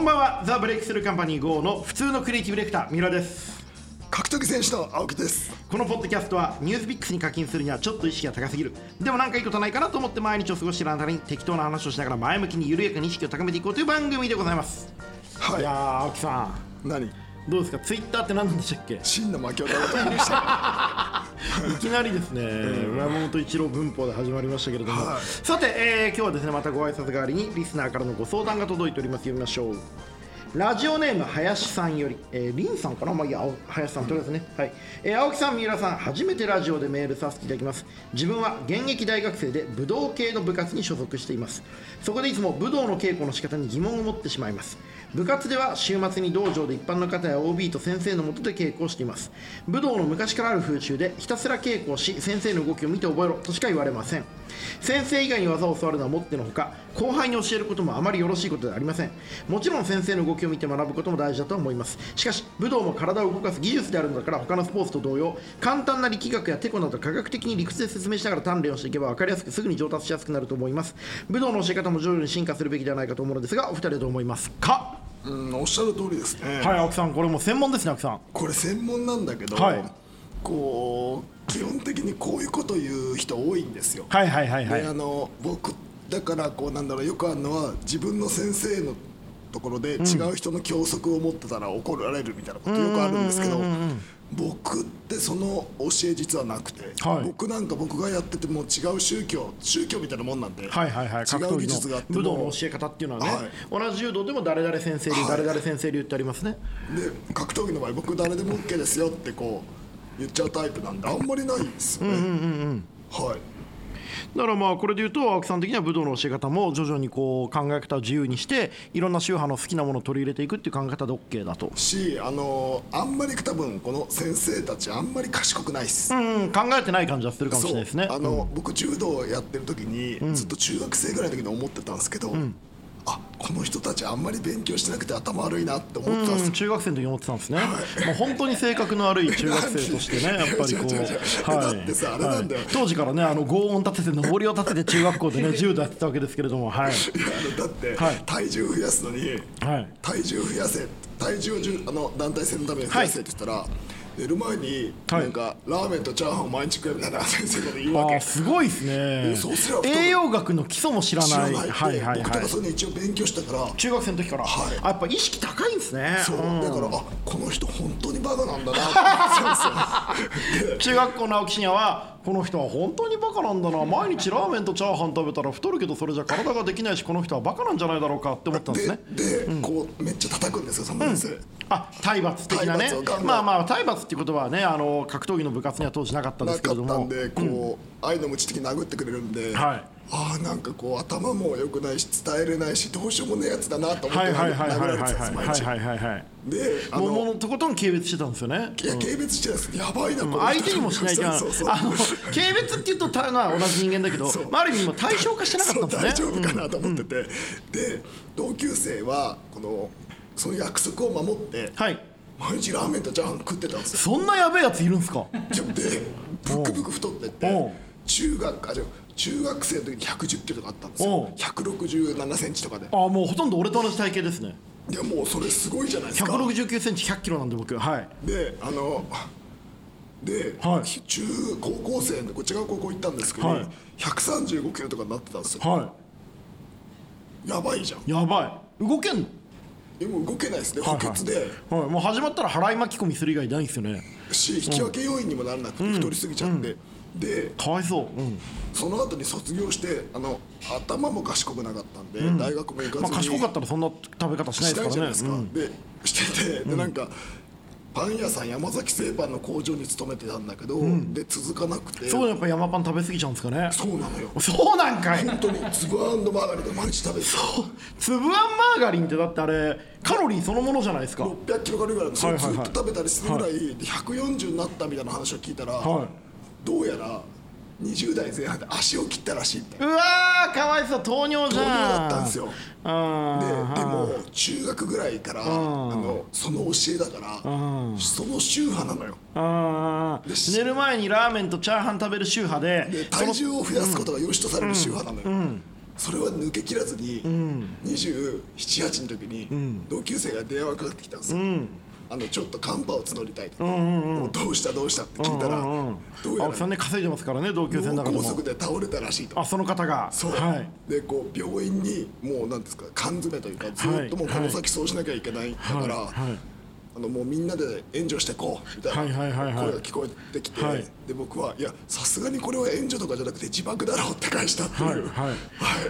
こんばんは。ザ・ブレイクスルーカンパニー GO の普通のクリエイティブディレクター三浦です。格闘技選手の青木です。このポッドキャストはニュースピックスに課金するにはちょっと意識が高すぎる。でもなんかいいことないかなと思って毎日を過ごしているあなたに適当な話をしながら前向きに緩やかに意識を高めていこうという番組でございます。はい。いやー青木さ何？んどうですか？ツイッターって何なんでしたっけ？真の負けを食べたりした。いきなりですね、山本一郎文法で始まりましたけれども、はい。さて、えー今日はですねまたご挨拶代わりにリスナーからのご相談が届いております。読みましょうラジオネーム林さんより、えー、リンさんかな、まあ、いいや青林さんとりあえずね、はい。えー青木さん三浦さん初めてラジオでメールさせていただきます。自分は現役大学生で武道系の部活に所属しています。そこでいつも武道の稽古の仕方に疑問を持ってしまいます。部活では週末に道場で一般の方や OB と先生のもとで稽古をしています。武道の昔からある風習でひたすら稽古をし先生の動きを見て覚えろとしか言われません。先生以外に技を教わるのはもってのほか後輩に教えることもあまりよろしいことではありません。もちろん先生の動きを見て学ぶことも大事だと思います。しかし武道も体を動かす技術であるのだから他のスポーツと同様簡単な力学やテコなど科学的に理屈で説明しながら鍛錬をしていけば分かりやすくすぐに上達しやすくなると思います。武道の教え方も徐々に進化するべきではないかと思うのですがお二人はどう思いますか？うんおっしゃる通りですね、はい青木さんこれもう専門ですね青木さん。これ専門なんだけど、はい。こう基本的にこういうこと言う人多いんですよ、はいはいはいはい。であの僕だからこうなんだろうよくあるのは自分の先生のところで違う人の教則を持ってたら怒られるみたいなことよくあるんですけど僕ってその教え実はなくて、はい。僕なんか僕がやってても違う宗教宗教みたいなもんなんで、はいはいはい、格違う技術があって武道の教え方っていうのはね、はい。同じ柔道でも誰々先生流、はい誰々先生流ってありますね。で格闘技の場合僕誰でも OK ですよってこう言っちゃうタイプなんであんまりないですよね、はいだからまあこれで言うと青木さん的には武道の教え方も徐々にこう考え方を自由にしていろんな宗派の好きなものを取り入れていくっていう考え方で OK だと、しあのあんまり多分この先生たちあんまり賢くないっす、うん、考えてない感じはするかもしれないですね。あの、僕柔道やってる時に、ずっと中学生ぐらいの時に思ってたんですけど、あこの人たちあんまり勉強してなくて頭悪いなって思ってたんですん、中学生の時に思ってたんですね、まあ、本当に性格の悪い中学生としてね やっぱりこう、違う違う違う。だってさあれなんだよ。当時からねあの轟音立てて上りを立てて中学校でね 柔道やってたわけですけれどもはい、だって、はい。体重増やすのに、はい。体重増やせ体重をあの団体戦のために増やせって言ったら、寝る前に、はい。なんかラーメンとチャーハンを毎日食えみたいな先生が言うわけ。すごいですね。そうす栄養学の基礎も知らない。はいはいはい。僕とかそういうの一応勉強したから。中学生の時から、はい。あやっぱ意識高いんですね。そう、ん。だからあこの人本当にバカなんだなって思ってたんですよ。で 中学校の青木真也はこの人は本当にバカなんだな。毎日ラーメンとチャーハン食べたら太るけどそれじゃ体ができないしこの人はバカなんじゃないだろうかって思ったんですね。でで、こうめっちゃ叩くんですよその先生、あ体罰的なね。まあまあ体罰っていう言葉はねあの格闘技の部活には当時なかったんでなすけれども。かったんでこう、愛の無知的に殴ってくれるんで、はいああなんかこう頭も良くないし伝えれないしどうしようもねえやつだなと思ってはいはいはいはい殴られてはいたんです毎日。はいはいはいはい。であもうものうとことん軽蔑してたんですよね。いや軽蔑してないです。やばいなこの人相手にもしないといけないそうそうそう。あの軽蔑っていうとたまあ同じ人間だけど、まあ、ある意味もう対象化してなかったんですね。大丈夫かなと思ってて、で同級生はこのその約束を守ってはい。毎日ラーメンとチャーハン食ってたんですよ。そんなやべえやついるんですか？でブクブク太ってって中学あじゃあ中学生の時に110キロとかあったんですよ。167センチとかで。あもうほとんど俺と同じ体型ですね。いやもうそれすごいじゃないですか。169センチ100キロなんで僕は。い。であので、はい。中高校生でこっち側高校行ったんですけど、はい。135キロとかになってたんですよ。はやばいじゃん。いやばい。動けんの？でも動けないですね補欠で、はい、もう始まったら払い巻き込みする以外ないんですよね。し引き分け要因にもならなくて太りすぎちゃって、でかわいそう、うん。その後に卒業してあの頭も賢くなかったんで、大学も行かずに、まあ賢かったらそんな食べ方しないしですからね。じゃないですか、うん。でしててでなんかパン屋さん山崎製パンの工場に勤めてたんだけど、で続かなくて。そうやっぱ山パン食べ過ぎちゃうんですかね。そうなのよ。そうなんかい。本当に粒あんマーガリンで毎日食べて粒あんマーガリンってだってあれカロリーそのものじゃないですか。600キロカロリーぐらいの。それはいはいはい。ずっと食べたりするぐらい、で140になったみたいな話を聞いたら、はい。どうやら20代前半で足を切ったらしいみたいうわーかわいそう糖尿じ糖ゃん。尿だったんですよ。あででも中学ぐらいからあのその教えだからその宗派なのよ。寝る前にラーメンとチャーハン食べる宗派でで体重を増やすことが良しとされる宗派なのよ、それは抜けきらずに、278の時に同級生が電話かかってきたんですよ、あのちょっとカンパを募りたいと、もうどうしたどうしたって聞いたら、どうやら青木さんね稼いでますからね同級生の中で脳も。梗塞で倒れたらしいと。あその方が。そう、はい。でこう病院にもうなんですか缶詰というかずっともうこの先そうしなきゃいけない、だから、はい。はいあのもうみんなで援助してこうみたいな声が聞こえてきて、はい。で僕はいやさすがにこれは援助とかじゃなくて自爆だろうって返したっていう、はいはい、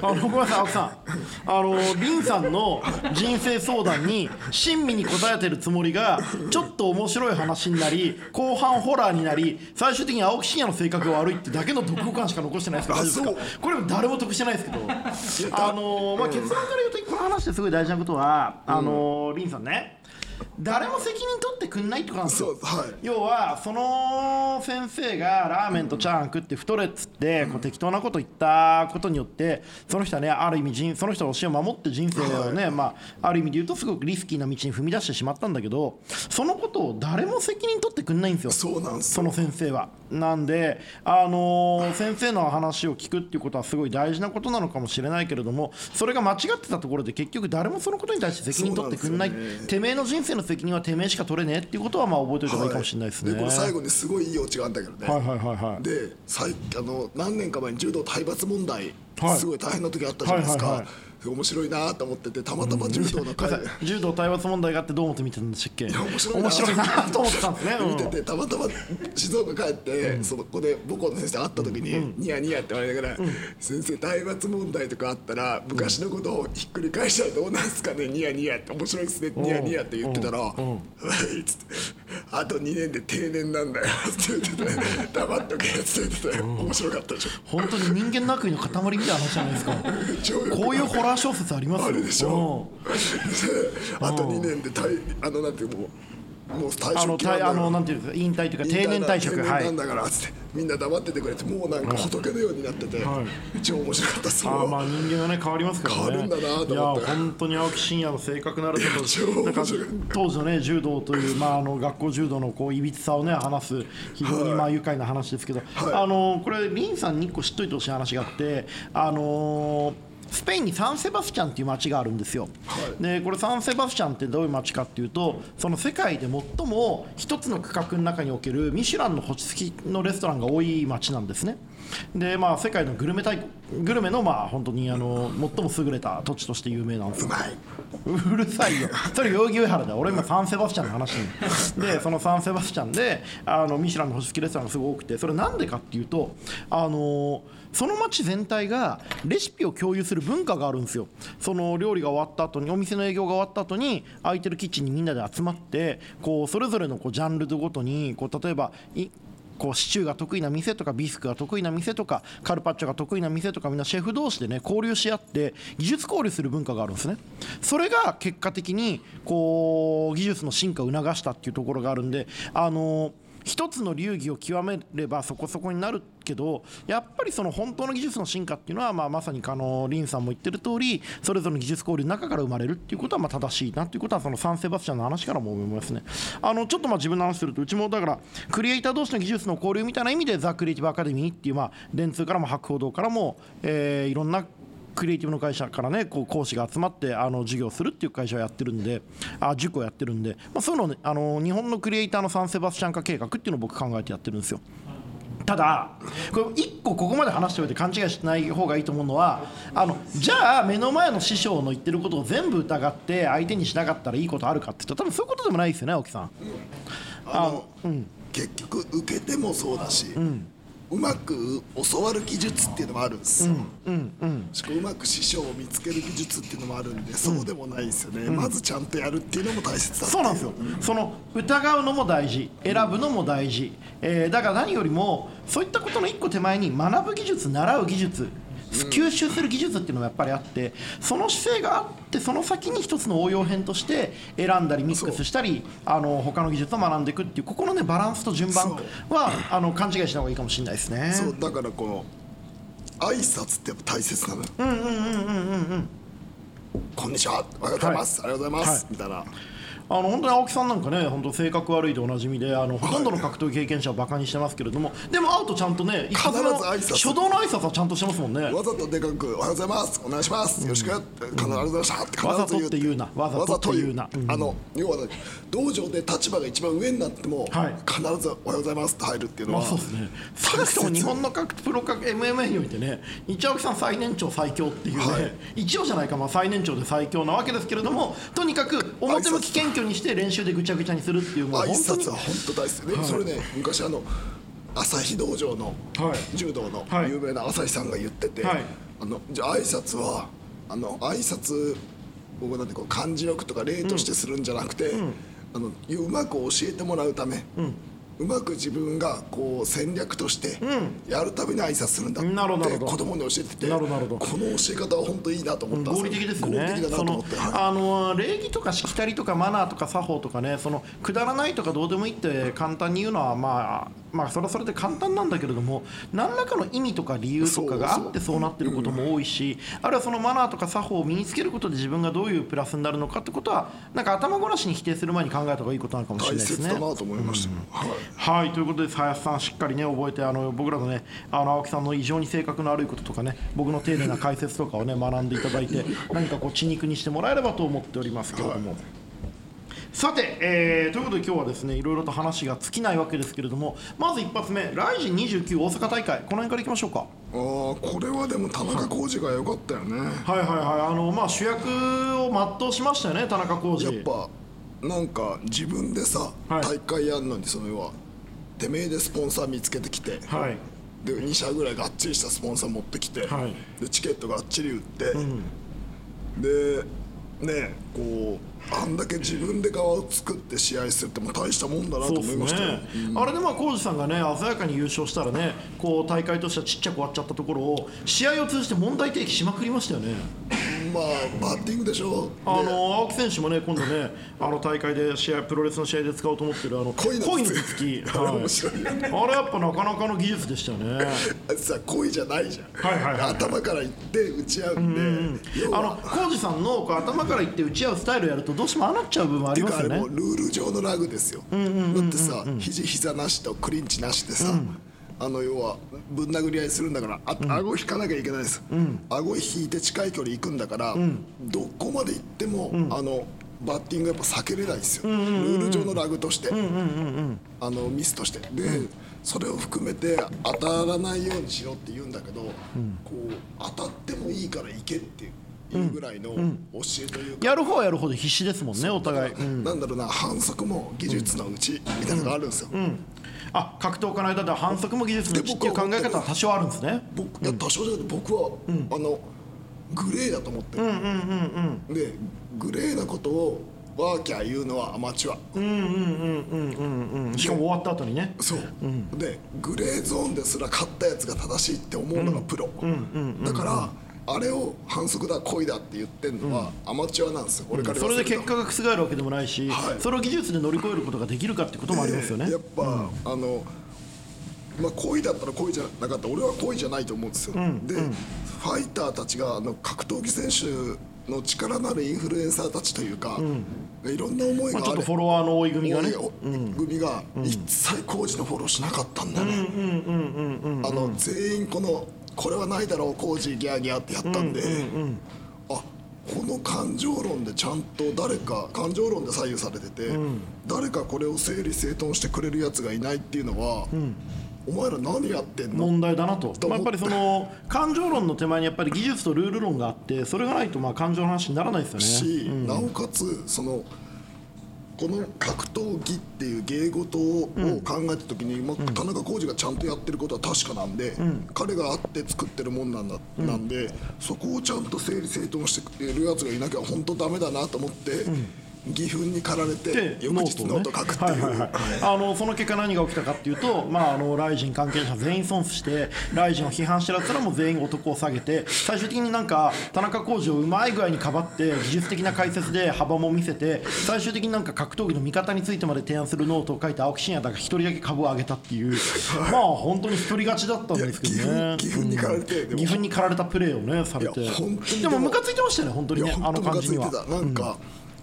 あのごめんなさい青木さん。あの林さんの人生相談に親身に答えてるつもりがちょっと面白い話になり後半ホラーになり最終的に青木真也の性格が悪いってだけの読後感しか残してないですけどあ大丈夫ですか？これ誰も得してないですけど。あの、まあ、結論から言うとこの話ですごい大事なことはあの林さんね誰も責任取ってくんないってことなんですよ。はい。要はその先生がラーメンとチャーハン食って太れっつってこう適当なこと言ったことによってその人はねある意味人その人の教えを守って人生をね、まあ、ある意味で言うとすごくリスキーな道に踏み出してしまったんだけどそのことを誰も責任取ってくんないんですよそうなんですその先生は。なんで、あのー先生の話を聞くっていうことはすごい大事なことなのかもしれないけれどもそれが間違ってたところで結局誰もそのことに対して責任取ってくんない。んね。てめえの人生の責任はてめえしか取れねえっていうことはまあ覚えておいた方がいいかもしれないですね。でこれ最後にすごいいいオチがあるんだけどね、はいはいはいはい。で最あの何年か前に柔道体罰問題、はいすごい大変な時あったじゃないですか、面白いなと思っててたまたま柔道の会 柔道体罰問題があってどう思って見てたんでしたっけ？面白いな面白いなと思ってたんですね、うん。見ててたまたま静岡帰って、そのここで母校の先生と会った時に、ニヤニヤって言われながら、先生体罰問題とかあったら昔のことをひっくり返したらどうなんすかねニヤニヤって面白いですねニヤニヤって言ってたら「はい」っつって「あと2年で定年なんだよ」って言ってて「黙っとけ」って言ってて面白かったでしょ。本当に人間の悪意の塊みたいな話じゃないですか。こういうホラー小説あります？よあるでしょ。で あと2年で退あのなんていうもうもう退うんあのあのなんていうんですか引退というか定年退職はいなんだからっつって。みんな黙っててくれってもうなんか仏のようになってて、は超面白かったそあーまあ人間はね変わりますからね。変わるんだなと思って。いや本当に青木真也の性格なると超なんか当時のね柔道という、まあ、あの学校柔道のこういびつさをね話す非常にまあ愉快な話ですけど、あのこれ林さんに1個知っといてほしい話があってあのースペインにサンセバスチャンっていう街があるんですよ、でこれサンセバスチャンってどういう街かっていうとその世界で最も一つの区画の中におけるミシュランの星付きのレストランが多い街なんですねでまあ世界のグルメ大国グルメのまあ本当にあの最も優れた土地として有名なんですよ。うるさいよ。それ代々木上原だ。よ俺今サンセバスチャンの話に。でそのサンセバスチャンであのミシュランの星付きレストランがすごい多くてそれなんでかっていうとあのその町全体がレシピを共有する文化があるんですよ。その料理が終わった後にお店の営業が終わった後に空いてるキッチンにみんなで集まってこうそれぞれのこうジャンルごとにこう例えばいこうシチューが得意な店とかビスクが得意な店とかカルパッチョが得意な店とかみんなシェフ同士でね交流し合って技術交流する文化があるんですね。それが結果的にこう技術の進化を促したっていうところがあるんであの一つの流儀を極めればそこそこになるけどやっぱりその本当の技術の進化っていうのは、まあ、まさにあのリンさんも言ってる通りそれぞれの技術交流の中から生まれるっていうことはまあ正しいなっていうことはそのサンセバスチャンの話からも思いますね。あのちょっとまあ自分の話するとうちもだからクリエイター同士の技術の交流みたいな意味でザ・クリエイティブ・アカデミーっていうまあ電通からも博報堂からも、えいろんなクリエイティブの会社からねこう講師が集まってあの授業するっていう会社をやってるんであ塾をやってるんで、まあ、そういうのをねあの日本のクリエイターのサンセバスチャン化計画っていうのを僕考えてやってるんですよ。ただこれ一個ここまで話しておいて勘違いしない方がいいと思うのはあのじゃあ目の前の師匠の言ってることを全部疑って相手にしなかったらいいことあるかって言ったら多分そういうことでもないですよね青木さん。あの、結局受けてもそうだし、うまく教わる技術っていうのもあるんですよ、しかもうまく師匠を見つける技術っていうのもあるんでそうでもないですよね、まずちゃんとやるっていうのも大切だそうなんですよ、その疑うのも大事、選ぶのも大事、えーだから何よりも、そういったことの一個手前に、学ぶ技術、習う技術、吸収する技術っていうのもやっぱりあって、その姿勢があって、その先に一つの応用編として、選んだり、ミックスしたり、あの他の技術を学んでいくっていう、ここのね、バランスと順番はあの勘違いしない方がいいかもしれないですね。そうだからこの挨拶ってやっぱ大切なのよ。こんにちは。おはようございます、ありがとうございます、はい。みたいなあの本当に青木さんなんかね本当性格悪いでおなじみであのほとんどの格闘技経験者をバカにしてますけれどもでも会うとちゃんとね必ず初動の挨拶はちゃんとしてますもんね。わざとでかく「おはようございますお願いしますよろしく」必ずございました」わざとって言うな。わざとって言うな。あの要はね道場で立場が一番上になってもはい。必ず「おはようございます」って入るっていうのまはあそうですね。少なくとも日本の格プロ格 MMA においてね一青木さん最年長最強っていうね、はい。一応じゃないか、まあ、最年長で最強なわけですけれどもとにかく表向き謙虚にして練習でぐちゃぐちゃにするっていうもう挨本当に拶は本当大好き。で、それね昔あの朝日道場のはい。柔道のはい。有名な朝日さんが言ってて、はい。あのじゃあ挨拶はあの挨拶僕なんてこう漢字力とか例としてするんじゃなくて、あのうまく教えてもらうため、うまく自分がこう戦略としてやるために挨拶するんだって子供に教えててこの教え方は本当いいなと思った。ん合理的ですよね。合理的だなと思って、はいあの礼儀とかしきたりとかマナーとか作法とかねそのくだらないとかどうでもいいって簡単に言うのはまあまあそれはそれで簡単なんだけれども何らかの意味とか理由とかがあってそうなってることも多いしあるいはそのマナーとか作法を身につけることで自分がどういうプラスになるのかってことはなんか頭ごなしに否定する前に考えた方がいいことなのかもしれ大ないですね切だ。なと思いましたよ、はいはいということで林さんしっかりね覚えてあの僕らのねあの青木さんの異常に性格の悪いこととかね僕の丁寧な解説とかをね学んでいただいて何かこう血肉にしてもらえればと思っておりますけれども。さて、えーということで今日はですねいろいろと話が尽きないわけですけれどもまず一発目ライジン29大阪大会この辺からいきましょうか。あーこれはでも田中浩二が良かったよね、はいはいはいあのまあ主役を全うしましたよね田中浩二。やっぱなんか自分でさ、はい。大会やんのにその要はてめえでスポンサー見つけてきて、はい。で2社ぐらいがっちりしたスポンサー持ってきて、はい。でチケットがっちり売って、でねこうあんだけ自分で側を作って試合するってもう大したもんだなと思いましたよ、あれでまあ浩二さんがね鮮やかに優勝したらねこう大会としてはちっちゃく終わっちゃったところを試合を通じて問題提起しまくりましたよねまあバッティングでしょ？あでの青木選手もね今度ねあの大会で試合プロレスの試合で使おうと思ってるあの恋の頭突き、あれ面白い。あれやっぱなかなかの技術でしたよねさ恋じゃないじゃん、はいはいはい。頭からいって打ち合うんで、要あのは浩二さんの頭からいって打ち合うスタイルやるとどうしてもああなっちゃう部分ありますよね。てかあれもうルール上のラグですよ、だってさ肘膝なしとクリンチなしでさ、あの要はぶん殴り合いするんだからあ、顎引かなきゃいけないです、顎引いて近い距離行くんだから、どこまで行っても、あのバッティングやっぱ避けれないですよ、ルール上のラグとして、あのミスとして。で、それを含めて当たらないようにしろって言うんだけど、こう当たってもいいから行けっていうぐらいの教えというか、やる方はやるほど必死ですもんねお互い、うん。なんだろうな反則も技術のうちみたいなのがあるんですよ、あ格闘家の間では反則も技術のうちっていう考え方は多少あるんですね。僕いや多少じゃなくて僕は、あのグレーだと思ってる、でグレーなことをワーキャー言うのはアマチュア、うんしかも終わった後にね。そう、でグレーゾーンですら勝ったやつが正しいって思うのがプロ、だからあれを反則だ恋だって言ってるのはアマチュアなんですよ、俺からそれで結果が覆るわけでもないし、はい。それを技術で乗り越えることができるかってこともありますよね、やっぱ、あのまあ恋だったら恋じゃなかった俺は恋じゃないと思うんですよ、で、ファイターたちがあの格闘技選手の力のあるインフルエンサーたちというか、いろんな思いまあ、があれちょっとフォロワーの多い組がね。組が一切工事のフォローしなかったんだよねあの全員このこれはないだろう工事ギャーギャーってやったんで、あこの感情論でちゃんと誰か感情論で左右されてて、誰かこれを整理整頓してくれるやつがいないっていうのは、お前ら何やってんの？問題だなと、とまあ、やっぱりその感情論の手前にやっぱり技術とルール論があってそれがないとまあ感情の話にならないですよね。し、なおかつそのこの格闘技っていう芸事を考えた時に、まあ、田中浩二がちゃんとやってることは確かなんで、彼があって作ってるもんなんだ、なんでそこをちゃんと整理整頓してくれるやつがいなきゃ本当ダメだなと思って、義憤に駆られてで翌日ノート書くっていう。はいはいはい、あのその結果何が起きたかっていうと、まあ、あのライジン関係者全員損してライジンを批判してるやつらも全員男を下げて最終的になんか田中皇治をうまい具合にかばって技術的な解説で幅も見せて最終的になんか格闘技の見方についてまで提案するノートを書いて青木真也だが一人だけ株を上げたっていう。まあ本当に一人勝ちだったんですけどね。義憤に駆られて義憤に駆られたプレーをねされて。でもムカついてましたよね本当にねあの感じには。なんか、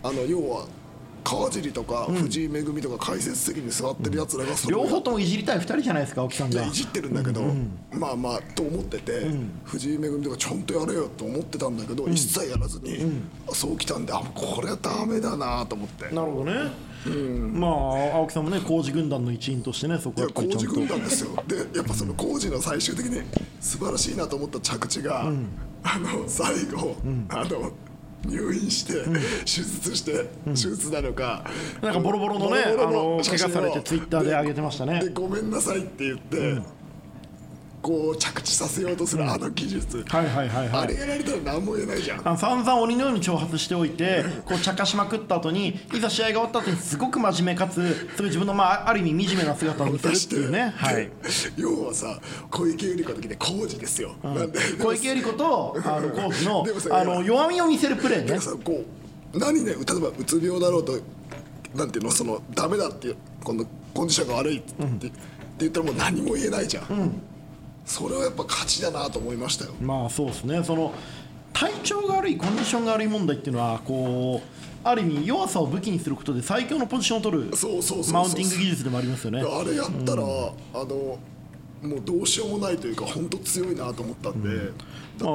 あの要は川尻とか藤井恵とか解説席に座ってるやつらがそれを両方ともいじりたい2人じゃないですか青木さんが。いじってるんだけど、まあまあと思ってて、藤井恵とかちゃんとやれよと思ってたんだけど、一切やらずに、そうきたんであこれはダメだなと思って。なるほどね、まあ青木さんもね工事軍団の一員としてねそこは工事軍団ですよ。でやっぱその工事の最終的に素晴らしいなと思った着地が、あの最後、あの入院して、手術して、手術なのかなんかボロボロのねボロボロあの怪我されてツイッターで上げてましたね。でごめんなさいって言って、こう着地させようとするあの技術、はいはいはいはい。あれやられたら何も言えないじゃん。あの散々鬼のように挑発しておいてこう茶化しまくった後にいざ試合が終わった後にすごく真面目かつすごい自分の、まあ、ある意味惨めな姿を見せるっていうね、はい。で、要はさ小池百合子の時で工事ですよ、なんで。小池百合子とあのコーチのあの弱みを見せるプレーね。でもさこう何ね例えばうつ病だろうとなんていうのそのダメだっていうこのコンディションが悪いって,、って言ったらもう何も言えないじゃん、それはやっぱ勝ちだなと思いましたよ。まあそうですね。その体調が悪いコンディションが悪い問題っていうのはこうある意味弱さを武器にすることで最強のポジションを取るそうそうそうそうマウンティング技術でもありますよね。あれやったら、あのもうどうしようもないというか本当強いなと思ったんで、だってあ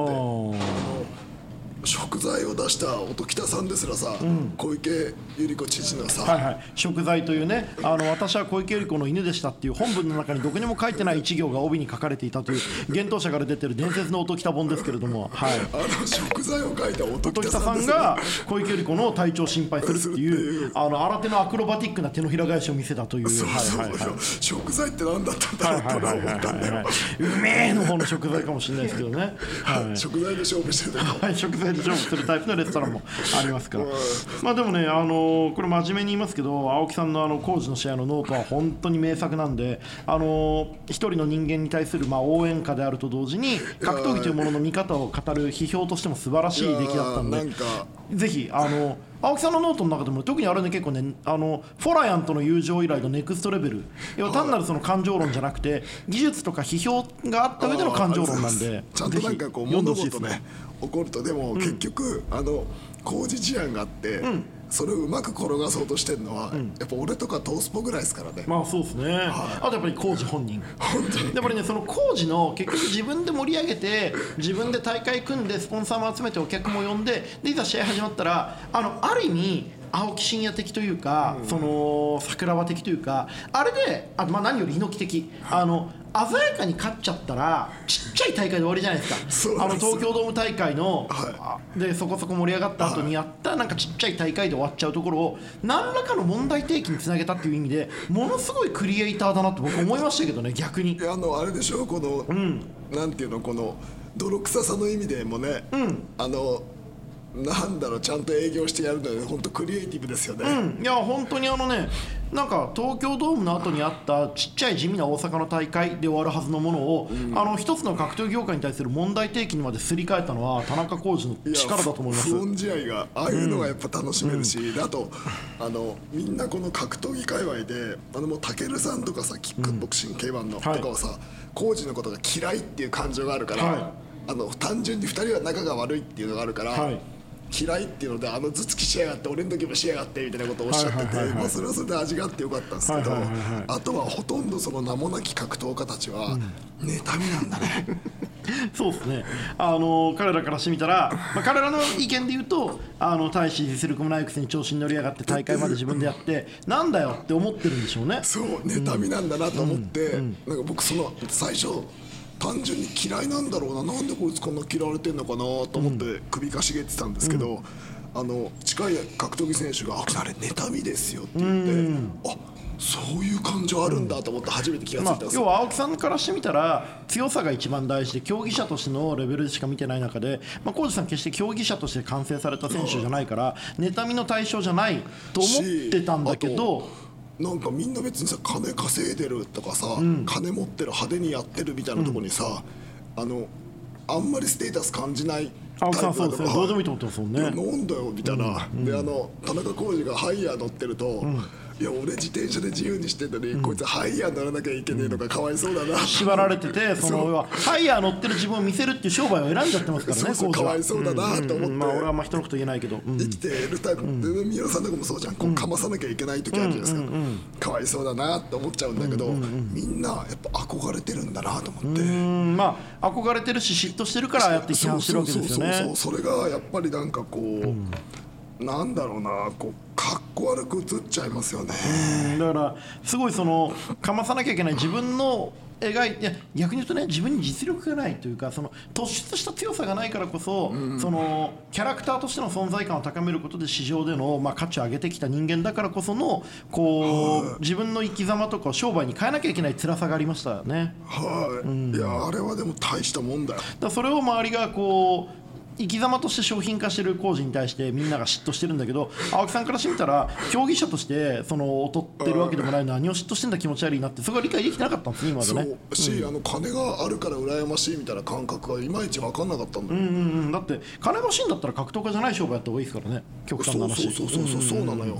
食材を出した音喜多さんですらさ、小池百合子知事のさ、はいはい、食材というねあの私は小池百合子の犬でしたっていう本文の中にどこにも書いてない一行が帯に書かれていたという幻冬舎から出てる伝説の音喜多本ですけれども、はい、あの食材を書いた音音喜多さんが小池百合子の体調を心配するっていうあの新手のアクロバティックな手のひら返しを見せたという食材って何だったんだろうって俺は思ったんだよ。うめえの方の食材かもしれないですけどね、はい。食材で勝負してると。かはい、食材で勝負するタイプのレストランもありますから、まあでもね、あのこれ、真面目に言いますけど、青木さんのあの皇治の試合のノートは本当に名作なんで、あの一人の人間に対するまあ応援歌であると同時に、格闘技というものの見方を語る批評としても素晴らしい出来だったんでん、か。ぜひ、あの青木さんのノートの中でも特にあれね結構ねあのフォラヤンとの友情以来のネクストレベル。要は単なるその感情論じゃなくて技術とか批評があった上での感情論なんでちゃんとなんかこう物事ね起こるとでも結局、あの工事事案があって、それをうまく転がそうとしてるのは、やっぱ俺とかトースポぐらいですからね、まあそうですね、あとやっぱり工事本人。やっぱりねその工事の結局自分で盛り上げて自分で大会組んでスポンサーも集めてお客も呼んででいざ試合始まったらあのある意味青木真也的というか、その桜庭的というかあれであまあ何より猪木的、あの鮮やかに勝っちゃったらちっちゃい大会で終わりじゃないですか。あの東京ドーム大会の、はあでそこそこ盛り上がった後にやったなんかちっちゃい大会で終わっちゃうところを何らかの問題提起につなげたっていう意味でものすごいクリエイターだなって僕思いましたけどね 逆に。あのあれでしょこの、なんていうのこの泥臭さの意味でもね、あのなんだろうちゃんと営業してやるので本当クリエイティブですよね、うん。いや本当にあのねなんか東京ドームの後にあったちっちゃい地味な大阪の大会で終わるはずのものを、あの一つの格闘技業界に対する問題提起にまですり替えたのは田中浩二の力だと思います。不穏試合がああいうのがやっぱ楽しめるし、であとあのみんなこの格闘技界隈であのもうタケルさんとかさキックボクシング K1 の、はい。とかはさ浩二のことが嫌いっていう感情があるから、はい。あの単純に2人は仲が悪いっていうのがあるから、はい嫌いっていうのであの頭突きしやがって俺の時もしやがってみたいなことをおっしゃってて、まあそれはそれで味があってよかったんですけど、あとはほとんどその名もなき格闘家たちは妬みなんだね。そうですね。あの彼らからしてみたら、まあ、彼らの意見で言うとあの大し実力もないくせに調子に乗り上がって大会まで自分でやってなんだよって思ってるんでしょうね。そう妬みなんだなと思って、なんか僕その最初単純に嫌いなんだろうな。なんでこいつこんな嫌われてんのかなと思って首かしげてたんですけど、あの近い格闘技選手が「ああれ妬みですよ」って言って、あそういう感情あるんだと思って初めて気がついまあたんですよ。要は青木さんからしてみたら強さが一番大事で競技者としてのレベルでしか見てない中で、まあ、浩二さん決して競技者として完成された選手じゃないから妬みの対象じゃないと思ってたんだけどなんかみんな別にさ金稼いでるとかさ、金持ってる派手にやってるみたいなところにさ、あのあんまりステータス感じない青木さんそうですねタイプだとどうでもいいと思ってますもんね。なんだよみたいな、であの田中浩二がハイヤー乗ってると、いや俺自転車で自由にしてんのに、こいつハイヤー乗らなきゃいけねえのがかわいそうだな、縛られてて そのハイヤー乗ってる自分を見せるっていう商売を選んじゃってますからねそうそうかわいそうだなと思って、うん。まあ俺はあんま人のこと言えないけど、うん。生きてるタイプ、で三浦さんとかもそうじゃん。こうかまさなきゃいけない時あるじゃないですか、かわいそうだなって思っちゃうんだけど、みんなやっぱ憧れてるんだなと思って。うん。まあ憧れてるし嫉妬してるからやって批判してるわけですよそうそうそうねそう。それがやっぱりなんかこう、なんだろうなこうかっこ悪く映っちゃいますよね、うんだからすごいそのかまさなきゃいけない自分の描いて逆に言うとね自分に実力がないというかその突出した強さがないからこそ、そのキャラクターとしての存在感を高めることで市場での、まあ、価値を上げてきた人間だからこそのこう自分の生き様とかを商売に変えなきゃいけない辛さがありましたよね。はい、いやあれはでも大したもんだよ。だそれを周りがこう生き様として商品化してる工事に対してみんなが嫉妬してるんだけど青木さんからしてみたら競技者としてその劣ってるわけでもない何を嫉妬してんだ気持ち悪いなってそこが理解できてなかったんですね今までそね。うし、あの金があるから羨ましいみたいな感覚がいまいち分かんなかったんだよ、うんうんうん、だって金欲しいんだったら格闘家じゃない商売やった方がいいですからね極端なそう話そうそうそうそうそうなのよ、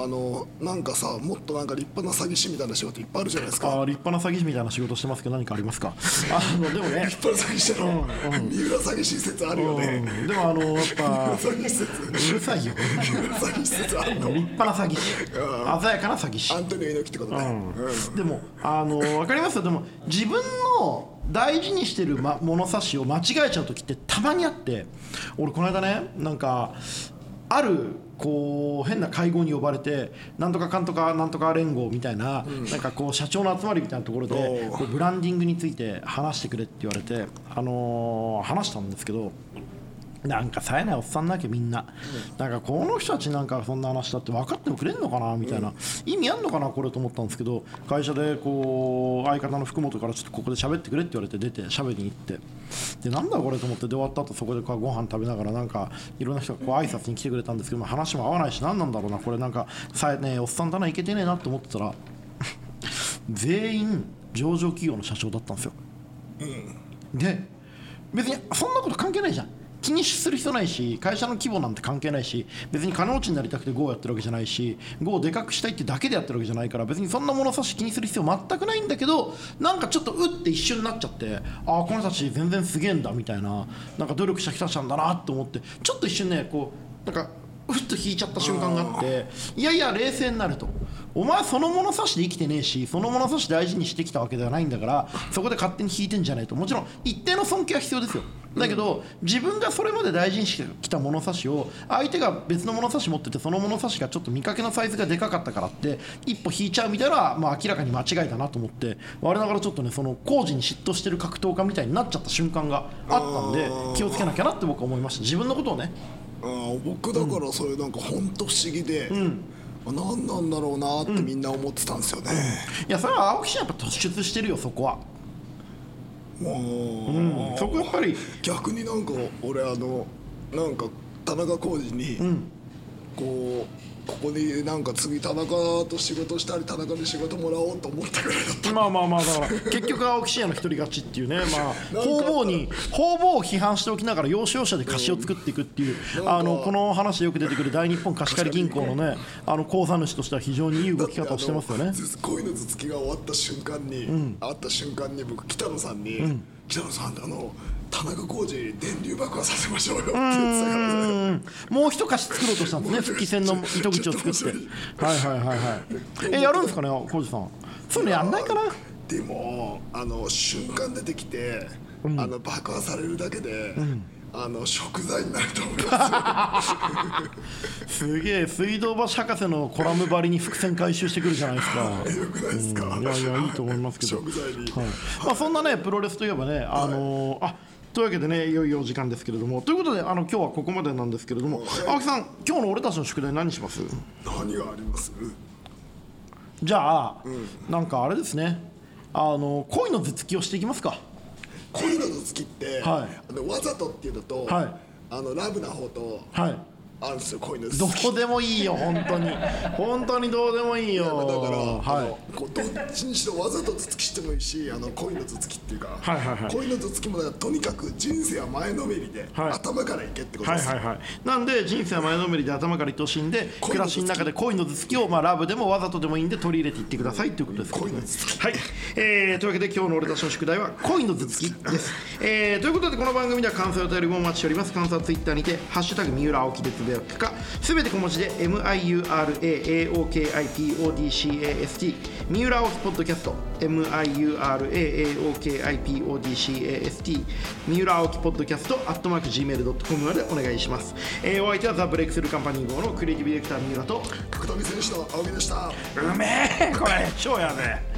あのなんかさもっとなんか立派な詐欺師みたいな仕事いっぱいあるじゃないですか。あー立派な詐欺師みたいな仕事してますけど何かありますか？あのでもね、立派な詐欺師だろ、三浦詐欺師説あるよね、うん、でもあのやっぱ詐欺師説。うるさいよ。三浦詐欺師説あるの。立派な詐欺師。鮮やかな詐欺師。アントニオ猪木ってことね、うん。でもあの分かります？よでも自分の大事にしてる、ま、物差しを間違えちゃう時ってたまにあって俺この間ねなんかあるこう変な会合に呼ばれてなんとかかんとかなんとか連合みたいな,、なんかこう社長の集まりみたいなところでこうブランディングについて話してくれって言われて、あのー話したんですけどなんか冴えないおっさんだけみんな、なんかこの人たちなんかそんな話だって分かってもくれんのかなみたいな、意味あんのかなこれと思ったんですけど会社でこう相方の福本からちょっとここで喋ってくれって言われて出て喋りに行って。でなんだこれと思ってで終わった後そこでこうご飯食べながらなんかいろんな人がこう挨拶に来てくれたんですけどまあ話も合わないし何なんだろうなこれなんかさえねえおっさんだないけてねえなって思ってたら 全員上場企業の社長だったんですよ。で別にそんなこと関係ないじゃん気にする必要ないし会社の規模なんて関係ないし別に金持ちになりたくて GO をやってるわけじゃないし GO をでかくしたいってだけでやってるわけじゃないから別にそんな物差し気にする必要全くないんだけどなんかちょっとうって一瞬になっちゃってああこの人たち全然すげえんだみたいななんか努力した人たちなんだなって思ってちょっと一瞬ねこうなんかうっと引いちゃった瞬間があっていやいや冷静になると。お前その物差しで生きてねえしその物差し大事にしてきたわけではないんだからそこで勝手に引いてんじゃないと。もちろん一定の尊敬は必要ですよ。だけど、自分がそれまで大事にしてきた物差しを相手が別の物差し持っててその物差しがちょっと見かけのサイズがでかかったからって一歩引いちゃうみたいな、まあ、明らかに間違いだなと思って我ながらちょっとねその工事に嫉妬してる格闘家みたいになっちゃった瞬間があったんで気をつけなきゃなって僕は思いました。自分のことをね。あー僕だからそれなんか本当不思議で、あ何なんだろうなってみんな思ってたんですよね、いやそれは青木氏はやっぱ突出してるよそこは、もう、そこやっぱり逆になんか俺あのなんか田中浩二に、こうここになんか次田中と仕事したり田中に仕事もらおうと思ったぐらいだった。まあまあまあだから結局青木真也の一人勝ちっていうね まあ方々に方々を批判しておきながら要所要所で貸しを作っていくっていうあのこの話でよく出てくる大日本貸し借り銀行のねあの口座主としては非常にいい動き方をしてますよね。恋の頭突きが終わった瞬間に、会った瞬間に僕北野さんに「北野さんあの田中浩二電流爆破させましょうよ」って言ってたからね。うん。もう一貸し作ろうとしたんですね。復帰戦の糸口を作って。はいはいはいはい。えやるんですかね浩二さん。そういうのやんないかな？でもあの瞬間出てきて、あの爆破されるだけで、あの食材になると思います すげえ水道橋博士のコラム張りに伏線回収してくるじゃないですか。よくないですか、いやいやいいと思いますけど。食材に、はい。まあ、そんなねプロレスといえばね、あのーあというわけでねいよいよお時間ですけれども。ということであの今日はここまでなんですけれども。青木さん今日の俺たちの宿題何します？何があります？じゃあ、なんかあれですね。あの恋の頭突きをしていきますか恋の頭突きって、はい。あのわざとっていうのと、はい。あのラブな方とはいあるんですよ恋のどうでもいいよ本当に。本当にどうでもいいよ。だから、あはのこうどっちにしろわざと頭突きしてもいいしあの恋の頭突きっていうか、はいはいはい。恋の頭突きもとにかく人生は前のめりで、はい。頭からいけってことです、はいはいはい。なんで人生は前のめりで頭からいってほしい。んで暮らしの中で恋の頭突きを、まあ、ラブでもわざとでもいいんで取り入れていってくださいということです。ね恋の頭突き。はい、えーというわけで今日の俺たちの宿題は恋の頭突きです、えーということでこの番組では感想やお便りもお待ちしております。感想はツイッターにて「ハッシュタグ三浦青木」でつぶやくかすべて小文字で MIURAAOKIPODCAST 三浦青木ポッドキャスト MIURAAOKIPODCAST 三浦青木ポッドキャストアットマーク Gmail.com までお願いします、えーお相手はザ・ブレイクスルーカンパニー号のクリエイティブディレクター三浦と格闘技選手の青木でした。うめえこれ超やべえ